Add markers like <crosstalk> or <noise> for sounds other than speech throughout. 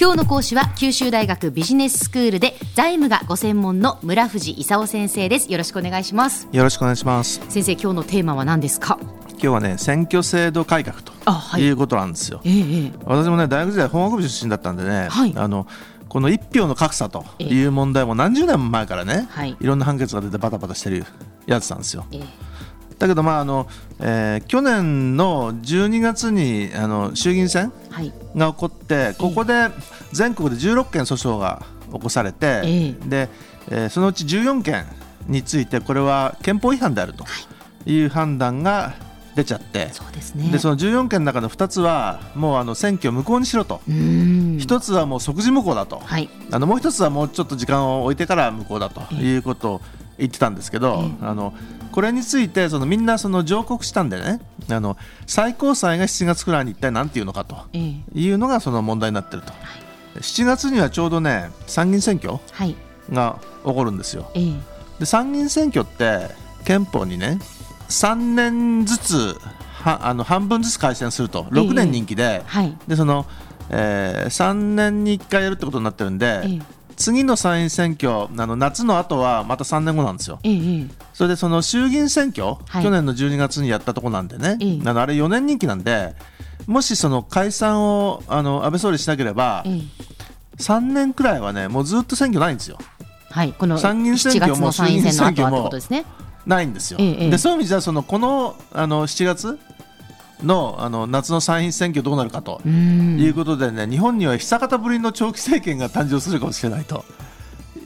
今日の講師は九州大学ビジネススクールで財務がご専門の村藤勲先生です。よろしくお願いします。よろしくお願いします。先生今日のテーマは何ですか？今日はね選挙制度改革とい。いうことなんですよ、ええ。私もね大学時代法学部出身だったんでね、はい。あのこの一票の格差という問題も何十年も前からね、はい。いろんな判決が出てバタバタしてるやつなんですよ。ええだけどまああの、えー去年の12月にあの衆議院選はい。が起こってここで全国で16件訴訟が起こされて、えで、えーそのうち14件についてこれは憲法違反であるとい。う判断が出ちゃって、そうですね。でその14件の中の2つはもうあの選挙を無効にしろと、うーん。1つはもう即時無効だと、はい。あのもう1つはもうちょっと時間を置いてから無効だということを言ってたんですけど、あのこれについてそのみんなその上告したんでね。あの最高裁が7月くらいに一体何て言うのかと。ええ。いうのがその問題になってると、7月にはちょうどね参議院選挙はい。が起こるんですよ。ええ。で参議院選挙って憲法にね3年ずつはあの半分ずつ改選すると。6年任期で,、はい。でその、え3年に1回やるってことになってるんで、ええ次の参院選挙あの夏の後はまた3年後なんですよ。それでその衆議院選挙、はい。去年の12月にやったとこなんでね、ええ。あのあれ4年任期なんでもしその解散をあの安倍総理しなければ、ええ。3年くらいはねもうずっと選挙ないんですよ。はいこの参議院選挙7月も衆議院選挙もないんですよ、でそういう意味じゃそのこのあの7月のあの夏の参院選挙どうなるかということでね、日本には久方ぶりの長期政権が誕生するかもしれないと。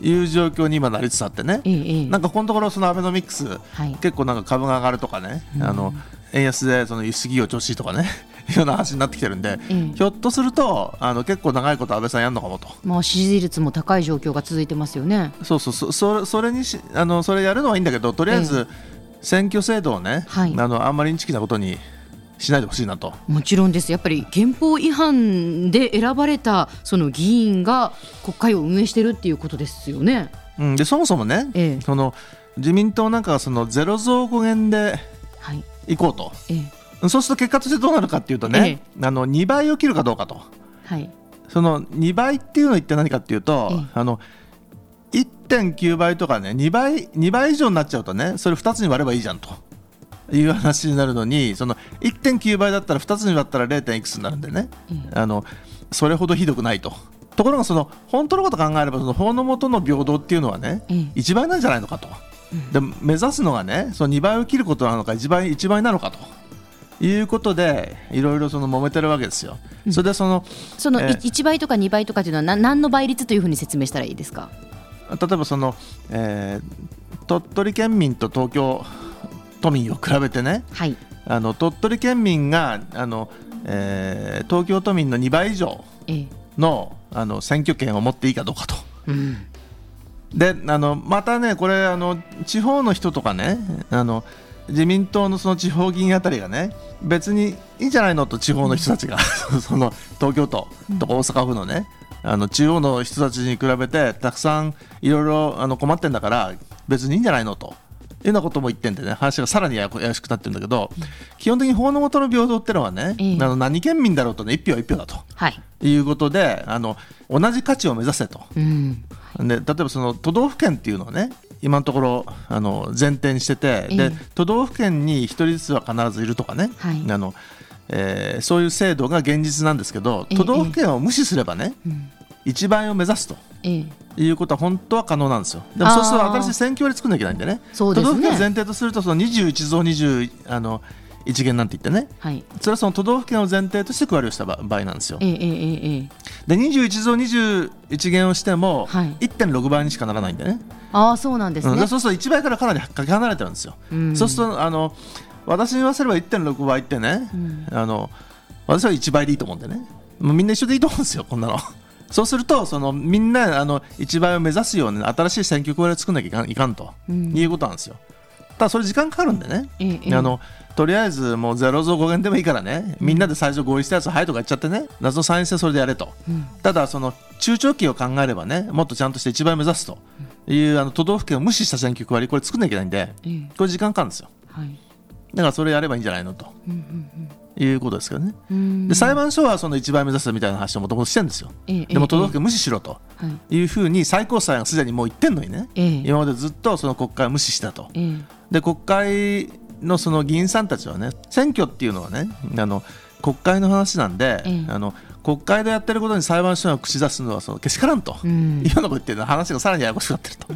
いう状況に今なりつつあってね、ええええ。なんかこのところそのアベノミクス、はい。結構なんか株が上がるとかね、あの円安でその輸出企業調子いいとかね。<laughs> いうような話になってきてるんで、ええ。ひょっとするとあの結構長いこと安倍さんやるのかもと。まあ支持率も高い状況が続いてますよね。そうそう。そそれそれにしあのそれやるのはいいんだけどとりあえず選挙制度をね、はい。あのあんまりインチキなことにしないでほしいなと。もちろんです。やっぱり憲法違反で選ばれたその議員が国会を運営してるっていうことですよね。うん、でそもそもね、ええ。その自民党なんかはそのゼロ増5減ではい。いこうと。ええ。そうすると結果としてどうなるかっていうとね、あの2倍を切るかどうかと。はい。その2倍っていうのは一体何かっていうと、ええ。あの1.9倍とかね2倍 ,2 倍以上になっちゃうとねそれ2つに割ればいいじゃんという話になるのにその1.9倍だったら2つに割ったら 0. いくつになるんでね、あのそれほどひどくないと。ところがその本当のこと考えればその法の下の平等っていうのはね、ええ1倍なんじゃないのかと、で目指すのがねその2倍を切ることなのか1倍 ,1 倍なのかということでいろいろその揉めてるわけですよ。それでそのそのええ1倍とか2倍とかというのは何何の倍率というふうに説明したらいいですか？例えばその、えー鳥取県民と東京都民を比べてねはい。あの鳥取県民があの、えー東京都民の2倍以上ええ。のあの選挙権を持っていいかどうかと。うん。であのまたねこれあの地方の人とかねあの自民党のその地方議員あたりがね別にいいんじゃないのと地方の人たちが <laughs> その東京都とか大阪府のねあの中央の人たちに比べてたくさんいろいろあの困ってんだから別にいいんじゃないのと。いうようなことも言ってんでね話がさらにややしくなってるんだけど、基本的に法の下の平等ってのはね、ええあの何県民だろうとね一票は一票だとはい。いうことであの同じ価値を目指せとうん。で例えばその都道府県っていうのをね今のところあの前提にしてて、ええで都道府県に1人ずつは必ずいるとかね、はいあのえーそういう制度が現実なんですけどええ都道府県を無視すればね、うん。1倍を目指すと。ええ。いうことは本当は可能なんですよ。でもそうすると新しい選挙割作んなきゃいけないんでね。そうですね都道府県を前提とするとその21増20あの一元なんて言ってね。はい。それはその都道府県を前提として区割りをした場場合なんですよ。ええええええ。で21増21元をしてもはい1.6倍にしかならないんでね。ああそうなんですねうんで。そうすると1倍からかなりかけ離れてるんですよ。うんそうするとあの私に言わせれば1.6倍ってね、うんあの私は1倍でいいと思うんでねもうみんな一緒でいいと思うんですよこんなの。そうするとそのみんなあの1倍を目指すように新しい選挙区割りを作んなきゃいかんいかんと。うん。いうことなんですよ。ただそれ時間かかるんでね、あのとりあえずもうゼロ増5減でもいいからね。みんなで最初合意したやつはいとか言っちゃってね。謎の参院選それでやれと、うん。ただその中長期を考えればねもっとちゃんとして1倍目指すと。いうあの都道府県を無視した選挙区割りこれ作んなきゃいけないんでええ。これ時間かかるんですよ。はい。だからそれやればいいんじゃないのと。うんうんうんいうことですけどね。うんで裁判所はその一番目指すみたいな話をもともとしてるんですよ。ええでも都道府県無視しろとはいいうふうに最高裁がすでにもう言ってんのにね、ええ今までずっとその国会を無視したと。ええで国会のその議員さんたちはね選挙っていうのはねあの国会の話なんで、ええあの国会でやってることに裁判所が口出すのはそのけしからんと、うんいうようなこと言ってるの話がさらにややこしくなってると。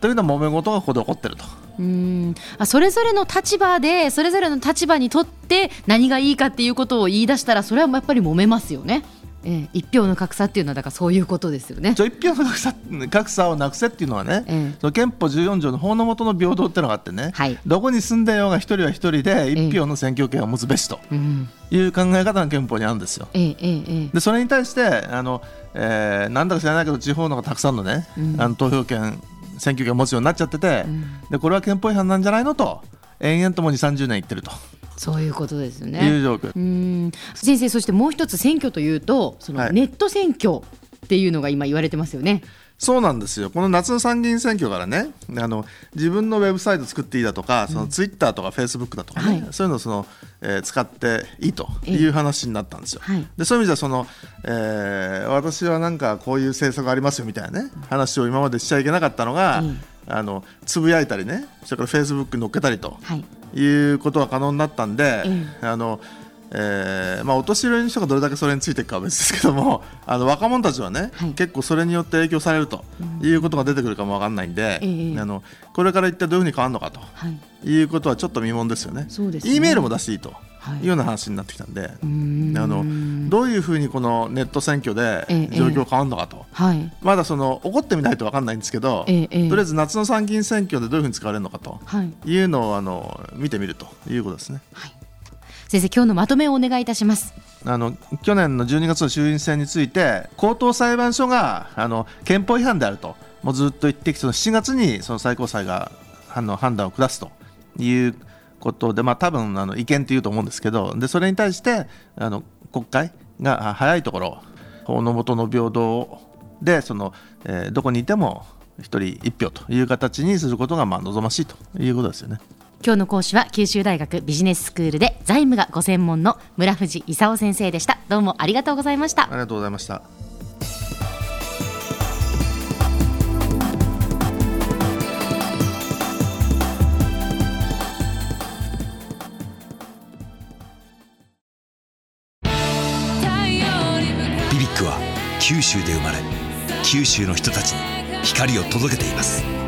というのは揉め事がここで起こってると。うん。あそれぞれの立場でそれぞれの立場にとって何がいいかっていうことを言い出したらそれはやっぱり揉めますよね。ええ、一票の格差っていうのはだからそういうことですよね。じゃあ一票の格差格差をなくせっていうのはね、ええ。その憲法14条の法の下の平等っていうのがあってね、はい。どこに住んでようが一人は一人で一票の選挙権を持つべしと。うん。いう考え方が憲法にあるんですよ。えええええでそれに対してあの、えーなんだか知らないけど地方の方がたくさんのね、うん。あの投票権選挙権を持つようになっちゃってて、うん。でこれは憲法違反なんじゃないのと延々ともに30年言ってると。そういうことですね。うん。先生そしてもう一つ選挙というとそのはい。ネット選挙っていうのが今言われてますよね。そうなんですよ、この夏の参議院選挙からね、あの自分のウェブサイト作っていいだとか、そのツイッターとかフェイスブックだとかね、はい。そういうのをその、えー使っていいという話になったんですよ。はい。でそういう意味ではその、えー私はなんかこういう政策がありますよみたいなね、話を今までしちゃいけなかったのが、うんあのつぶやいたりね、それからフェイスブックに載っけたりとはい。いうことが可能になったんで、え。あのえーまあ、お年寄りの人がどれだけそれについていくかは別ですけども <laughs> あの若者たちはね、はい結構それによって影響されるということが出てくるかもわかんないんで、ええあのこれから一体どういうふうに変わるのかとはい。いうことはちょっと疑問ですよね。そうですね E メールも出していいとはいいうような話になってきたんで、んあのどういうふうにこのネット選挙でええ状況変わるのかと。はい。まだその起こってみないと分かんないんですけど、ええええとりあえず夏の参議院選挙でどういうふうに使われるのかとはい。いうのをあの見てみるということですね。先生今日のまとめをお願いいたします。あの去年の12月の衆院選について高等裁判所があの憲法違反であるともうずっと言ってきてその7月にその最高裁があの判断を下すということで、まあ、多分あの違憲というと思うんですけどでそれに対してあの国会が早いところ法の下の平等でその、えーどこにいても1人1票という形にすることがまあ望ましいということですよね。今日の講師は九州大学ビジネススクールで財務がご専門の村藤勲先生でした。どうもありがとうございましたあ。りがとうございました。ビビックは九州で生まれ九州の人たちに光を届けています